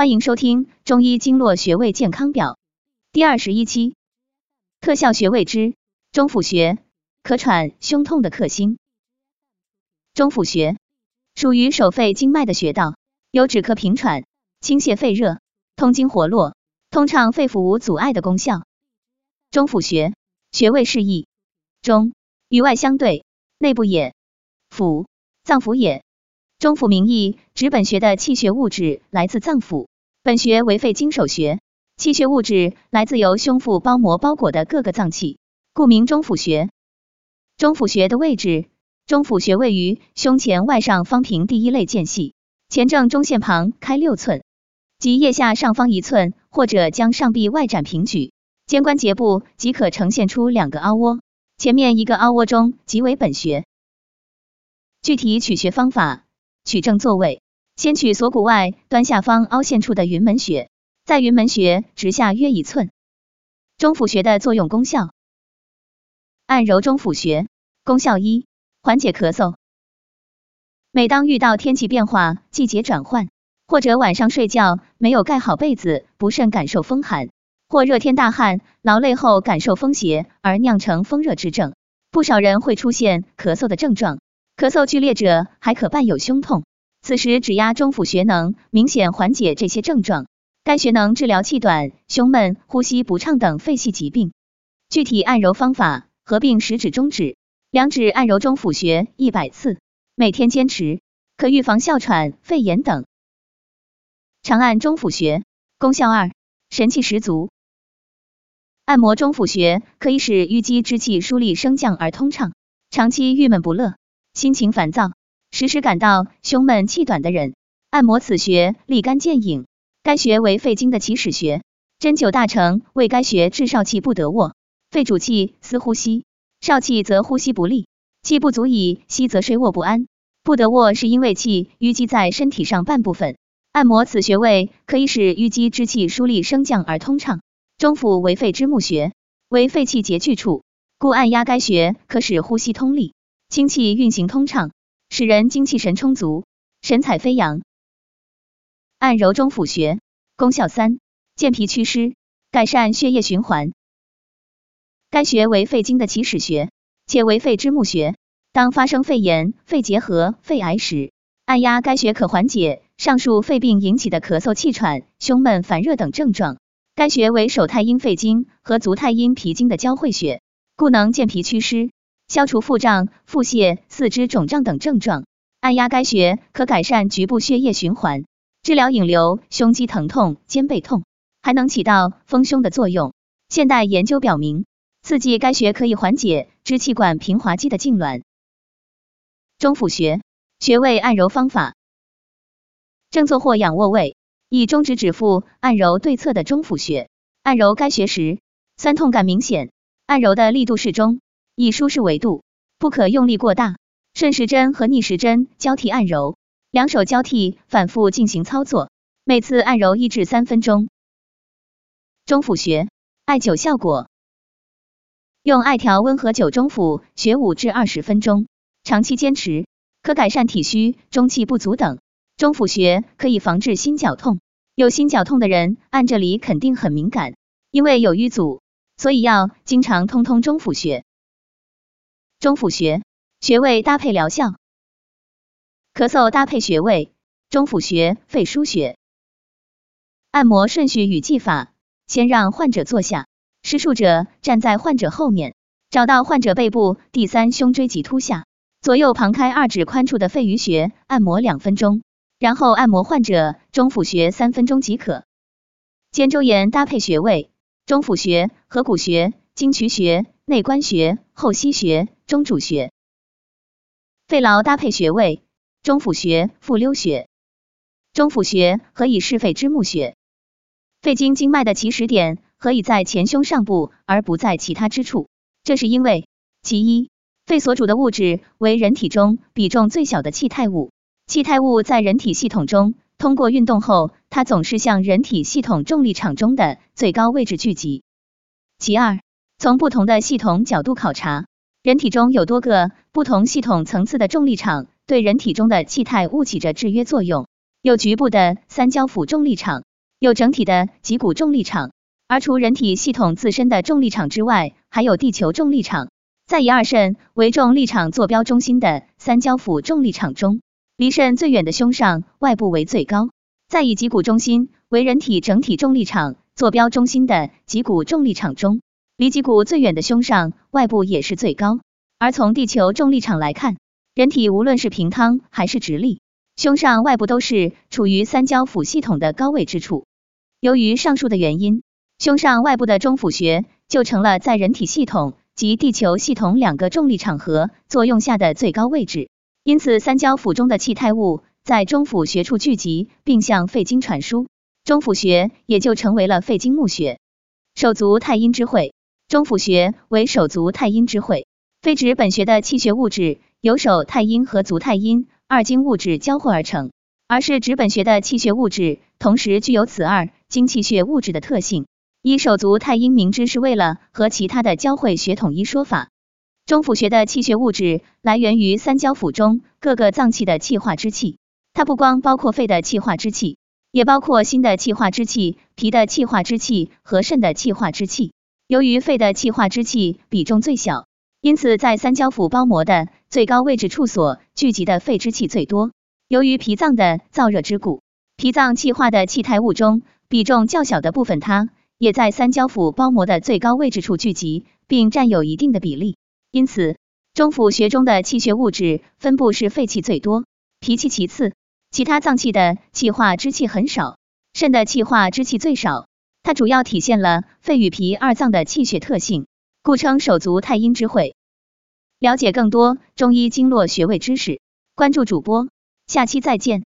欢迎收听中医经络穴位健康表第二十一期，特效穴位之中府穴，咳喘、胸痛的克星。中府穴属于手肺经脉的穴道，有止咳平喘、清泻肺热、通经活络、通畅肺腑无阻碍的功效。中府穴穴位示意：中与外相对，内部也；府脏腑也。中府名义指本穴的气血物质来自脏腑，本穴为肺经首穴，气血物质来自由胸腹包膜包裹的各个脏器，故名中府穴。中府穴的位置，中府穴位于胸前外上方平第一肋间隙，前正中线旁开六寸，即腋下上方一寸，或者将上臂外展平举，肩关节部即可呈现出两个凹窝，前面一个凹窝中即为本穴。具体取穴方法。取正坐位，先取锁骨外端下方凹陷处的云门穴，在云门穴直下约一寸。中府穴的作用功效：按揉中府穴，功效一，缓解咳嗽。每当遇到天气变化、季节转换，或者晚上睡觉没有盖好被子，不慎感受风寒，或热天大汗、劳累后感受风邪而酿成风热之症，不少人会出现咳嗽的症状。咳嗽剧烈者还可伴有胸痛，此时指压中府穴能明显缓解这些症状。该穴能治疗气短、胸闷、呼吸不畅等肺系疾病。具体按揉方法：合并食指、中指，两指按揉中府穴一百次，每天坚持，可预防哮喘、肺炎等。长按中府穴，功效二，神气十足。按摩中府穴可以使淤积之气疏利升降而通畅。长期郁闷不乐。心情烦躁，时时感到胸闷气短的人，按摩此穴立竿见影。该穴为肺经的起始穴，针灸大成为该穴治少气不得卧。肺主气，司呼吸，少气则呼吸不利，气不足以吸则睡卧不安。不得卧是因为气淤积在身体上半部分。按摩此穴位可以使淤积之气疏利升降而通畅。中府为肺之募穴，为肺气结聚处，故按压该穴可使呼吸通利。清气运行通畅，使人精气神充足，神采飞扬。按揉中府穴，功效三：健脾祛湿，改善血液循环。该穴为肺经的起始穴，且为肺之募穴。当发生肺炎、肺结核、肺癌时，按压该穴可缓解上述肺病引起的咳嗽、气喘、胸闷、烦热等症状。该穴为手太阴肺经和足太阴脾经的交汇穴，故能健脾祛湿。消除腹胀、腹泻、四肢肿胀等症状，按压该穴可改善局部血液循环，治疗引流、胸肌疼痛、肩背痛，还能起到丰胸的作用。现代研究表明，刺激该穴可以缓解支气管平滑肌的痉挛。中府穴穴位按揉方法：正坐或仰卧位，以中指指腹按揉对侧的中府穴。按揉该穴时，酸痛感明显，按揉的力度适中。以舒适为度，不可用力过大。顺时针和逆时针交替按揉，两手交替反复进行操作，每次按揉一至三分钟。中府穴艾灸效果：用艾条温和灸中府穴五至二十分钟，长期坚持可改善体虚、中气不足等。中府穴可以防治心绞痛，有心绞痛的人按这里肯定很敏感，因为有瘀阻，所以要经常通通中府穴。中府穴穴位搭配疗效，咳嗽搭配穴位，中府穴肺腧穴。按摩顺序与技法：先让患者坐下，施术者站在患者后面，找到患者背部第三胸椎棘突下，左右旁开二指宽处的肺俞穴，按摩两分钟，然后按摩患者中府穴三分钟即可。肩周炎搭配穴位：中府穴、合谷穴、经渠穴、内关穴、后溪穴。中主穴，肺痨搭配穴位，中府穴、复溜穴。中府穴何以是肺之募穴？肺经经脉的起始点何以在前胸上部而不在其他之处？这是因为，其一，肺所主的物质为人体中比重最小的气态物，气态物在人体系统中通过运动后，它总是向人体系统重力场中的最高位置聚集。其二，从不同的系统角度考察。人体中有多个不同系统层次的重力场，对人体中的气态物起着制约作用。有局部的三焦府重力场，有整体的脊骨重力场，而除人体系统自身的重力场之外，还有地球重力场。在以二肾为重力场坐标中心的三焦腑重力场中，离肾最远的胸上外部为最高。在以脊骨中心为人体整体重力场坐标中心的脊骨重力场中，离脊骨最远的胸上外部也是最高。而从地球重力场来看，人体无论是平躺还是直立。胸上外部都是处于三焦腑系统的高位之处。由于上述的原因，胸上外部的中府穴就成了在人体系统及地球系统两个重力场合作用下的最高位置。因此，三焦腑中的气态物在中府穴处聚集，并向肺经传输，中府穴也就成为了肺经募穴。手足太阴之会，中府穴为手足太阴之会，非指本穴的气血物质由手太阴和足太阴。二经物质交汇而成，而是指本穴的气血物质同时具有此二经气血物质的特性。一手足太阴明之是为了和其他的交汇穴统一说法。中府穴的气血物质来源于三焦腑中各个脏器的气化之气，它不光包括肺的气化之气，也包括心的气化之气、脾的气化之气和肾的气化之气。由于肺的气化之气比重最小。因此，在三焦腑包膜的最高位置处所聚集的肺之气最多。由于脾脏的燥热之故，脾脏气化的气态物中比重较小的部分，它也在三焦腑包膜的最高位置处聚集，并占有一定的比例。因此，中府穴中的气血物质分布是肺气最多，脾气其次，其他脏器的气化之气很少，肾的气化之气最少。它主要体现了肺与脾二脏的气血特性。故称手足太阴之会。了解更多中医经络穴位知识，关注主播，下期再见。